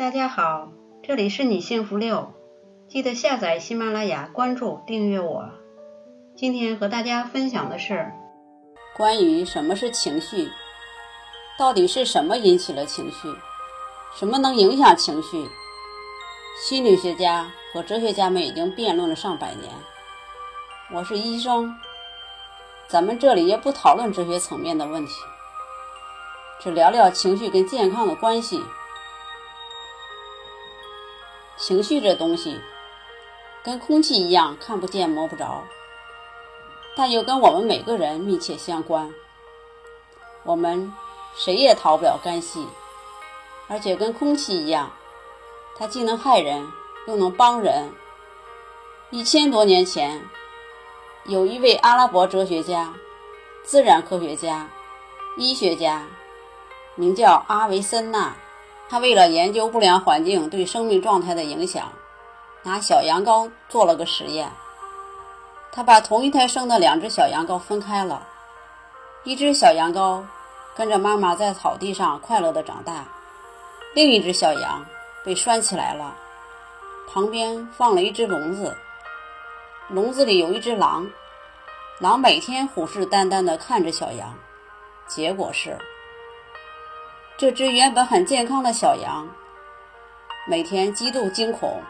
大家好，这里是你幸福六，记得下载喜马拉雅，关注订阅我。今天和大家分享的是关于什么是情绪，到底是什么引起了情绪，什么能影响情绪？心理学家和哲学家们已经辩论了上百年。我是医生，咱们这里也不讨论哲学层面的问题，只聊聊情绪跟健康的关系。情绪这东西，跟空气一样看不见摸不着，但又跟我们每个人密切相关。我们谁也逃不了干系，而且跟空气一样，它既能害人，又能帮人。一千多年前，有一位阿拉伯哲学家、自然科学家、医学家，名叫阿维森纳。他为了研究不良环境对生命状态的影响，拿小羊羔做了个实验。他把同一胎生的两只小羊羔分开了，一只小羊羔跟着妈妈在草地上快乐的长大，另一只小羊被拴起来了，旁边放了一只笼子，笼子里有一只狼，狼每天虎视眈眈地看着小羊，结果是。这只原本很健康的小羊，每天极度惊恐，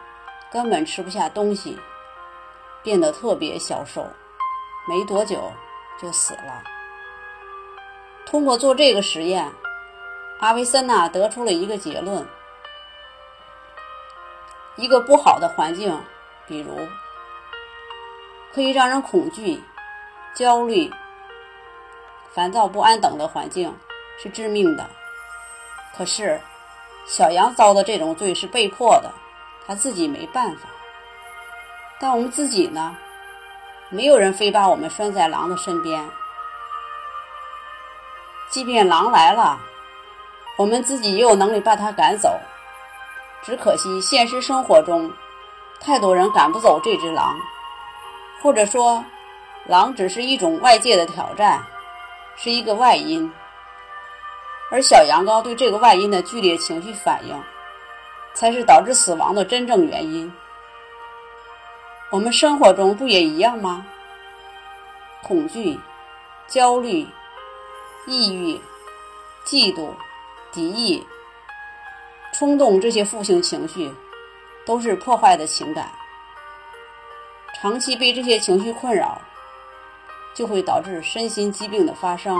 根本吃不下东西，变得特别消瘦，没多久就死了。通过做这个实验，阿维森纳得出了一个结论：一个不好的环境，比如可以让人恐惧、焦虑、烦躁不安等的环境，是致命的。可是，小羊遭的这种罪是被迫的，他自己没办法。但我们自己呢？没有人非把我们拴在狼的身边。即便狼来了，我们自己也有能力把它赶走。只可惜现实生活中，太多人赶不走这只狼，或者说，狼只是一种外界的挑战，是一个外因。而小羊羔对这个外因的剧烈情绪反应，才是导致死亡的真正原因。我们生活中不也一样吗？恐惧、焦虑、抑郁、嫉妒、敌意、冲动这些负性情绪，都是破坏的情感。长期被这些情绪困扰，就会导致身心疾病的发生。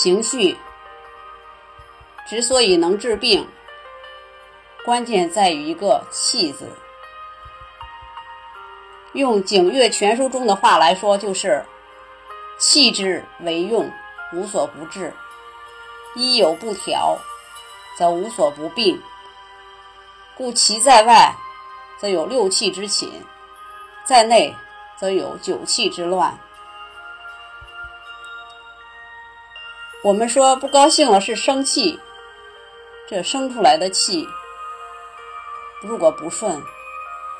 情绪之所以能治病，关键在于一个“气”字。用《景岳全书》中的话来说，就是“气之为用，无所不治；一有不调，则无所不病。故其在外，则有六气之侵；在内，则有九气之乱。”我们说不高兴了是生气，这生出来的气，如果不顺，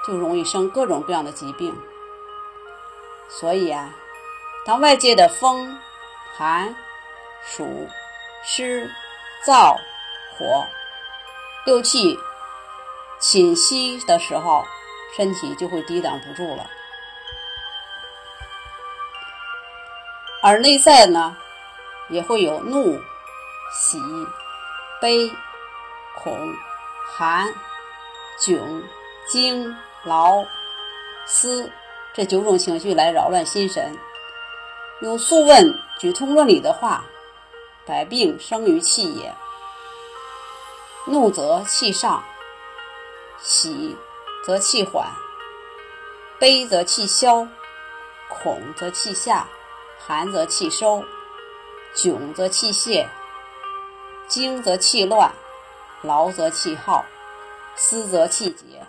就容易生各种各样的疾病。所以啊，当外界的风、寒、暑、湿、燥、火六气侵袭的时候，身体就会抵挡不住了。而内在呢？也会有怒、喜、悲、恐、寒、窘、惊、劳、思这九种情绪来扰乱心神。用《素问·举通论》里的话：“百病生于气也。怒则气上，喜则气缓，悲则气消，恐则气下，寒则气收。”窘则气泄，惊则气乱，劳则气耗，思则气结。